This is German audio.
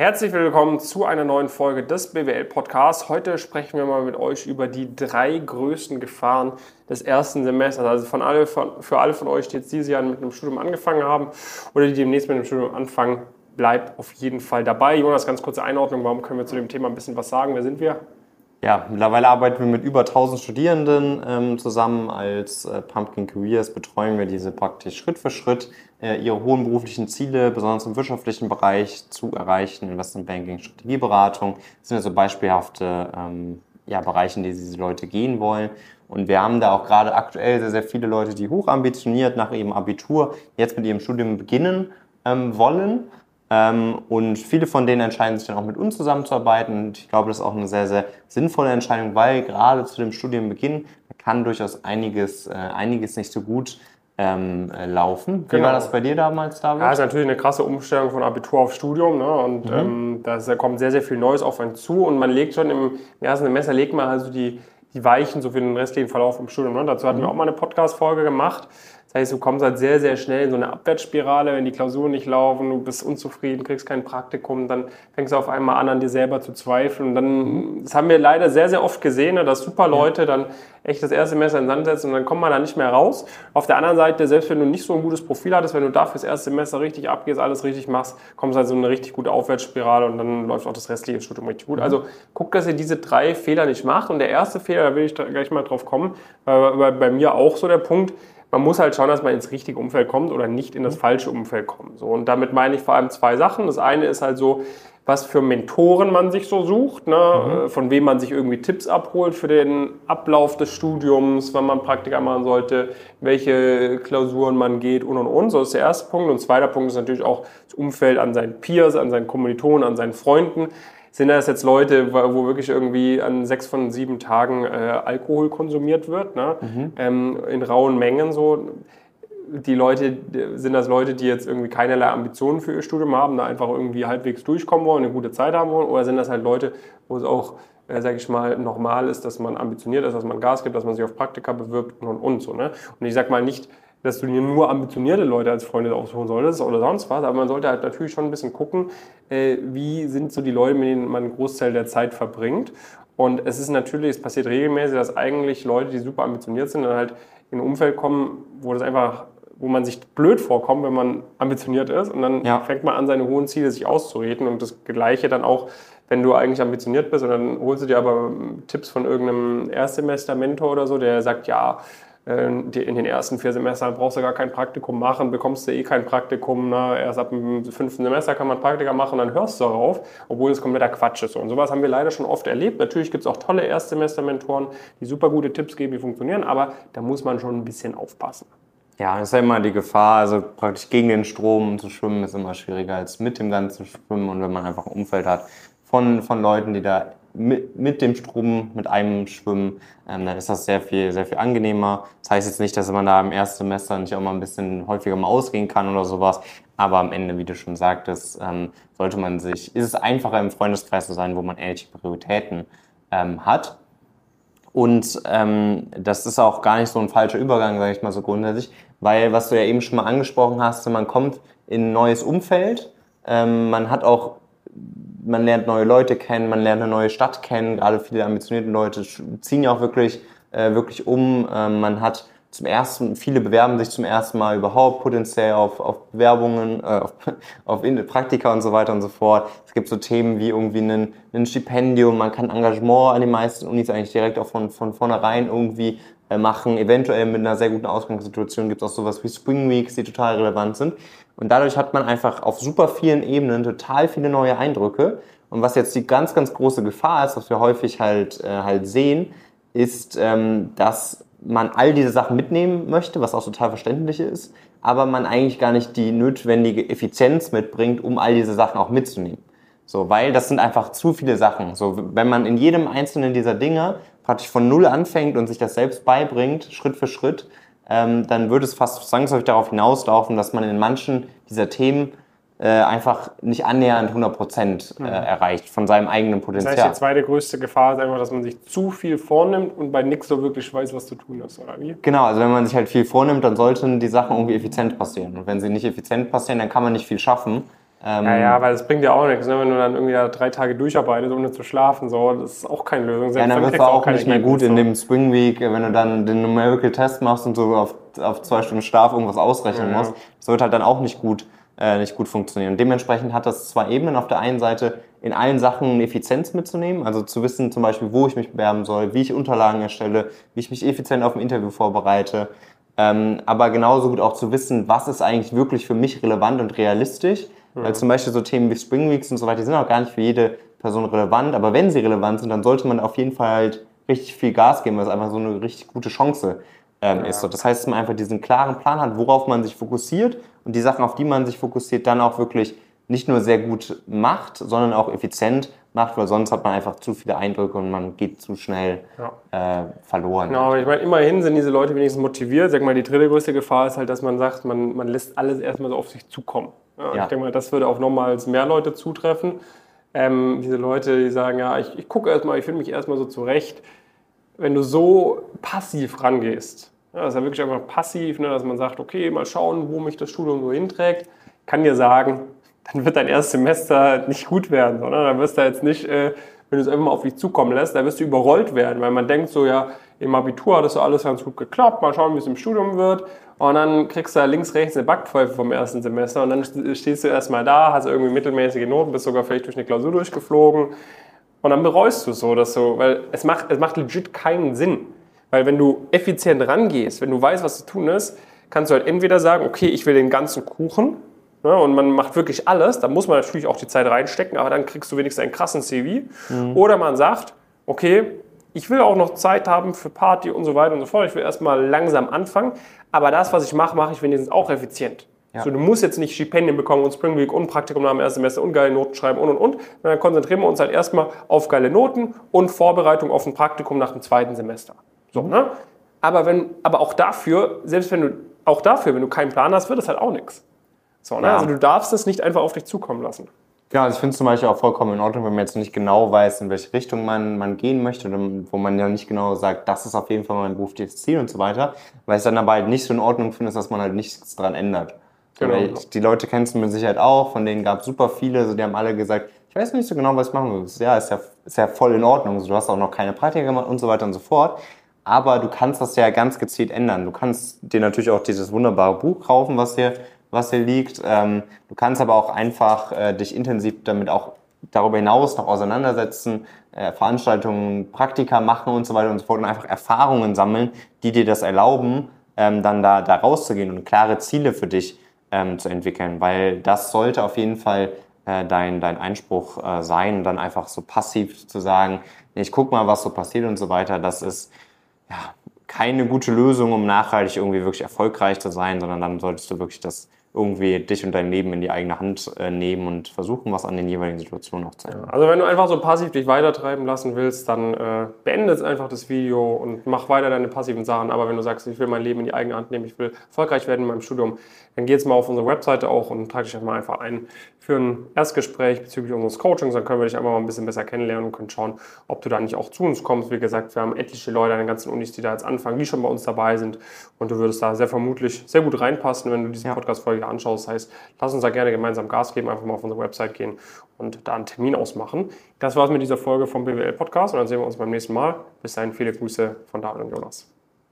Herzlich willkommen zu einer neuen Folge des BWL Podcasts. Heute sprechen wir mal mit euch über die drei größten Gefahren des ersten Semesters. Also von alle, für alle von euch, die jetzt dieses Jahr mit einem Studium angefangen haben oder die demnächst mit einem Studium anfangen, bleibt auf jeden Fall dabei. Jonas, ganz kurze Einordnung. Warum können wir zu dem Thema ein bisschen was sagen? Wer sind wir? Ja, mittlerweile arbeiten wir mit über 1000 Studierenden ähm, zusammen. Als äh, Pumpkin Careers betreuen wir diese praktisch Schritt für Schritt, äh, ihre hohen beruflichen Ziele, besonders im wirtschaftlichen Bereich, zu erreichen. Investment Banking, Strategieberatung das sind ja so beispielhafte ähm, ja, Bereiche, in die diese Leute gehen wollen. Und wir haben da auch gerade aktuell sehr, sehr viele Leute, die hochambitioniert nach ihrem Abitur jetzt mit ihrem Studium beginnen ähm, wollen und viele von denen entscheiden sich dann auch mit uns zusammenzuarbeiten. Und ich glaube, das ist auch eine sehr, sehr sinnvolle Entscheidung, weil gerade zu dem Studienbeginn kann durchaus einiges, äh, einiges nicht so gut ähm, äh, laufen. Wie genau. war das bei dir damals, David? Ja, ist natürlich eine krasse Umstellung von Abitur auf Studium. Ne? Und mhm. ähm, da kommt sehr, sehr viel Neues auf einen zu. Und man legt schon im ersten Semester, legt man also die, die Weichen so für den restlichen Verlauf im Studium. Ne? Dazu hatten mhm. wir auch mal eine Podcast-Folge gemacht. Das heißt, du kommst halt sehr, sehr schnell in so eine Abwärtsspirale, wenn die Klausuren nicht laufen, du bist unzufrieden, kriegst kein Praktikum, dann fängst du auf einmal an, an dir selber zu zweifeln. Und dann, das haben wir leider sehr, sehr oft gesehen, ne, dass super Leute dann echt das erste Semester in den Sand setzen und dann kommt man da nicht mehr raus. Auf der anderen Seite, selbst wenn du nicht so ein gutes Profil hattest, wenn du dafür das erste Semester richtig abgehst, alles richtig machst, kommst du halt so eine richtig gute Aufwärtsspirale und dann läuft auch das restliche Studium richtig gut. Mhm. Also guck, dass ihr diese drei Fehler nicht macht. Und der erste Fehler, da will ich gleich mal drauf kommen, war bei mir auch so der Punkt, man muss halt schauen, dass man ins richtige Umfeld kommt oder nicht in das mhm. falsche Umfeld kommt. So, und damit meine ich vor allem zwei Sachen. Das eine ist halt so, was für Mentoren man sich so sucht, ne? Mhm. Äh, von wem man sich irgendwie Tipps abholt für den Ablauf des Studiums, wann man Praktika machen sollte, welche Klausuren man geht und und und. So ist der erste Punkt. Und zweiter Punkt ist natürlich auch das Umfeld an seinen Peers, an seinen Kommilitonen, an seinen Freunden sind das jetzt Leute, wo wirklich irgendwie an sechs von sieben Tagen äh, Alkohol konsumiert wird, ne? Mhm. Ähm, in rauen Mengen so. Die Leute, sind das Leute, die jetzt irgendwie keinerlei Ambitionen für ihr Studium haben, da einfach irgendwie halbwegs durchkommen wollen, eine gute Zeit haben wollen? Oder sind das halt Leute, wo es auch, äh, sage ich mal, normal ist, dass man ambitioniert ist, dass man Gas gibt, dass man sich auf Praktika bewirbt und und und so. Ne? Und ich sag mal nicht, dass du dir nur ambitionierte Leute als Freunde aussuchen solltest oder sonst was, aber man sollte halt natürlich schon ein bisschen gucken, äh, wie sind so die Leute, mit denen man einen Großteil der Zeit verbringt. Und es ist natürlich, es passiert regelmäßig, dass eigentlich Leute, die super ambitioniert sind, dann halt in ein Umfeld kommen, wo das einfach wo man sich blöd vorkommt, wenn man ambitioniert ist und dann ja. fängt man an, seine hohen Ziele sich auszureden und das Gleiche dann auch, wenn du eigentlich ambitioniert bist und dann holst du dir aber Tipps von irgendeinem Erstsemester-Mentor oder so, der sagt, ja, in den ersten vier Semestern brauchst du gar kein Praktikum machen, bekommst du eh kein Praktikum. Ne? Erst ab dem fünften Semester kann man Praktika machen dann hörst du darauf, obwohl es kompletter Quatsch ist. Und sowas haben wir leider schon oft erlebt. Natürlich gibt es auch tolle Erstsemester-Mentoren, die super gute Tipps geben, die funktionieren, aber da muss man schon ein bisschen aufpassen. Ja, das ist ja immer die Gefahr, also praktisch gegen den Strom zu schwimmen ist immer schwieriger als mit dem ganzen Schwimmen und wenn man einfach ein Umfeld hat von, von Leuten, die da mit, mit dem Strom, mit einem Schwimmen, ähm, dann ist das sehr viel, sehr viel angenehmer. Das heißt jetzt nicht, dass man da im ersten Semester nicht auch mal ein bisschen häufiger mal ausgehen kann oder sowas. Aber am Ende, wie du schon sagtest, ähm, sollte man sich, ist es einfacher im Freundeskreis zu sein, wo man ähnliche Prioritäten ähm, hat. Und ähm, das ist auch gar nicht so ein falscher Übergang, sage ich mal so grundsätzlich, weil was du ja eben schon mal angesprochen hast, man kommt in ein neues Umfeld, ähm, man hat auch man lernt neue Leute kennen, man lernt eine neue Stadt kennen. Gerade viele ambitionierte Leute ziehen ja auch wirklich, äh, wirklich um. Ähm, man hat zum ersten, viele bewerben sich zum ersten Mal überhaupt potenziell auf, auf Bewerbungen, äh, auf, auf Praktika und so weiter und so fort. Es gibt so Themen wie irgendwie ein, ein Stipendium, man kann Engagement an den meisten Unis eigentlich direkt auch von, von vornherein irgendwie machen. Eventuell mit einer sehr guten Ausgangssituation gibt es auch sowas wie Spring Weeks, die total relevant sind. Und dadurch hat man einfach auf super vielen Ebenen total viele neue Eindrücke. Und was jetzt die ganz, ganz große Gefahr ist, was wir häufig halt, äh, halt sehen, ist, ähm, dass man all diese Sachen mitnehmen möchte, was auch total verständlich ist, aber man eigentlich gar nicht die notwendige Effizienz mitbringt, um all diese Sachen auch mitzunehmen. So, weil das sind einfach zu viele Sachen. So, wenn man in jedem einzelnen dieser Dinge praktisch von Null anfängt und sich das selbst beibringt, Schritt für Schritt, ähm, dann würde es fast zwangsläufig darauf hinauslaufen, dass man in manchen dieser Themen äh, einfach nicht annähernd 100 Prozent äh, mhm. erreicht von seinem eigenen Potenzial. Das heißt, die zweite größte Gefahr ist einfach, dass man sich zu viel vornimmt und bei nichts so wirklich weiß, was zu tun ist, oder wie? Genau, also wenn man sich halt viel vornimmt, dann sollten die Sachen irgendwie effizient passieren. Und wenn sie nicht effizient passieren, dann kann man nicht viel schaffen. Ähm, Ja, ja, weil das bringt ja auch nichts, ne? wenn du dann irgendwie da drei Tage durcharbeitest, ohne zu schlafen. So. Das ist auch keine Lösung. Ja, Selbst dann wirst du auch nicht mehr gut in dem Spring Week, wenn du dann den Numerical Test machst und so auf, auf zwei Stunden Schlaf irgendwas ausrechnen Ja. musst. Das wird halt dann auch nicht gut, äh, nicht gut funktionieren. Und dementsprechend hat das zwei Ebenen. Auf der einen Seite in allen Sachen Effizienz mitzunehmen, also zu wissen zum Beispiel, wo ich mich bewerben soll, wie ich Unterlagen erstelle, wie ich mich effizient auf ein Interview vorbereite. Ähm, aber genauso gut auch zu wissen, was ist eigentlich wirklich für mich relevant und realistisch. Weil zum Beispiel so Themen wie Spring Weeks und so weiter, die sind auch gar nicht für jede Person relevant. Aber wenn sie relevant sind, dann sollte man auf jeden Fall halt richtig viel Gas geben, weil es einfach so eine richtig gute Chance ähm, ist. So, das heißt, dass man einfach diesen klaren Plan hat, worauf man sich fokussiert und die Sachen, auf die man sich fokussiert, dann auch wirklich nicht nur sehr gut macht, sondern auch effizient macht, weil sonst hat man einfach zu viele Eindrücke und man geht zu schnell äh, verloren. Genau, aber ich meine, immerhin sind diese Leute wenigstens motiviert. Sag mal, die dritte größte Gefahr ist halt, dass man sagt, man, man lässt alles erstmal so auf sich zukommen. Ja, Ja. Ich denke mal, das würde auf nochmals mehr Leute zutreffen. Ähm, diese Leute, die sagen, ja, ich, ich gucke erstmal, ich finde mich erstmal so zurecht. Wenn du so passiv rangehst, ja, das ist ja wirklich einfach passiv, ne, dass man sagt, okay, mal schauen, wo mich das Studium so hinträgt, kann dir sagen, dann wird dein erstes Semester nicht gut werden, sondern dann wirst du jetzt nicht, äh, wenn du es einfach mal auf dich zukommen lässt, dann wirst du überrollt werden, weil man denkt so, ja, im Abitur hat das so alles ganz gut geklappt, mal schauen, wie es im Studium wird. Und dann kriegst du da links, rechts eine Backpfeife vom ersten Semester und dann stehst du erstmal da, hast irgendwie mittelmäßige Noten, bist sogar vielleicht durch eine Klausur durchgeflogen und dann bereust du so, dass so, weil es macht, es macht legit keinen Sinn. Weil wenn du effizient rangehst, wenn du weißt, was zu tun ist, kannst du halt entweder sagen, okay, ich will den ganzen Kuchen ne, und man macht wirklich alles, da muss man natürlich auch die Zeit reinstecken, aber dann kriegst du wenigstens einen krassen CV. Oder man sagt, okay, ich will auch noch Zeit haben für Party und so weiter und so fort. Ich will erstmal langsam anfangen, aber das, was ich mache, mache ich wenigstens auch effizient. Ja. So, du musst jetzt nicht Stipendien bekommen und Spring Week und Praktikum nach dem ersten Semester und geile Noten schreiben und und und. Dann konzentrieren wir uns halt erstmal auf geile Noten und Vorbereitung auf ein Praktikum nach dem zweiten Semester. So, ne? Aber, wenn, aber auch dafür, selbst wenn du, auch dafür, wenn du keinen Plan hast, wird es halt auch nichts. So, ne? Ja. Also du darfst es nicht einfach auf dich zukommen lassen. Ja, also ich finde es zum Beispiel auch vollkommen in Ordnung, wenn man jetzt nicht genau weiß, in welche Richtung man, man gehen möchte oder wo man ja nicht genau sagt, das ist auf jeden Fall mein berufliches Ziel und so weiter. Weil ich dann aber halt nicht so in Ordnung finde, dass man halt nichts dran ändert. Genau. Die Leute kennst du mit Sicherheit auch, von denen gab es super viele, so, die haben alle gesagt, ich weiß nicht so genau, was ich machen will. Ja, ist ja, ist ja voll in Ordnung. So, du hast auch noch keine Praktika gemacht und so weiter und so fort. Aber du kannst das ja ganz gezielt ändern. Du kannst dir natürlich auch dieses wunderbare Buch kaufen, was hier, was hier liegt. Ähm, du kannst aber auch einfach äh, dich intensiv damit auch darüber hinaus noch auseinandersetzen, äh, Veranstaltungen, Praktika machen und so weiter und so fort und einfach Erfahrungen sammeln, die dir das erlauben, ähm, dann da, da rauszugehen und klare Ziele für dich ähm, zu entwickeln. Weil das sollte auf jeden Fall äh, dein, dein Einspruch äh, sein, dann einfach so passiv zu sagen, ich guck mal, was so passiert und so weiter. Das ist ja, keine gute Lösung, um nachhaltig irgendwie wirklich erfolgreich zu sein, sondern dann solltest du wirklich das irgendwie dich und dein Leben in die eigene Hand äh, nehmen und versuchen, was an den jeweiligen Situationen auch zu ändern. Also wenn du einfach so passiv dich weitertreiben lassen willst, dann äh, beende jetzt einfach das Video und mach weiter deine passiven Sachen. Aber wenn du sagst, ich will mein Leben in die eigene Hand nehmen, ich will erfolgreich werden in meinem Studium, dann geh jetzt mal auf unsere Webseite auch und trag dich einfach mal einfach ein für ein Erstgespräch bezüglich unseres Coachings. Dann können wir dich einfach mal ein bisschen besser kennenlernen und können schauen, ob du da nicht auch zu uns kommst. Wie gesagt, wir haben etliche Leute an den ganzen Unis, die da jetzt anfangen, die schon bei uns dabei sind. Und du würdest da sehr vermutlich sehr gut reinpassen, wenn du diese Ja. Podcast-Folge anschaust. Das heißt, lass uns da gerne gemeinsam Gas geben, einfach mal auf unsere Website gehen und da einen Termin ausmachen. Das war's mit dieser Folge vom BWL Podcast und dann sehen wir uns beim nächsten Mal. Bis dahin viele Grüße von David und Jonas.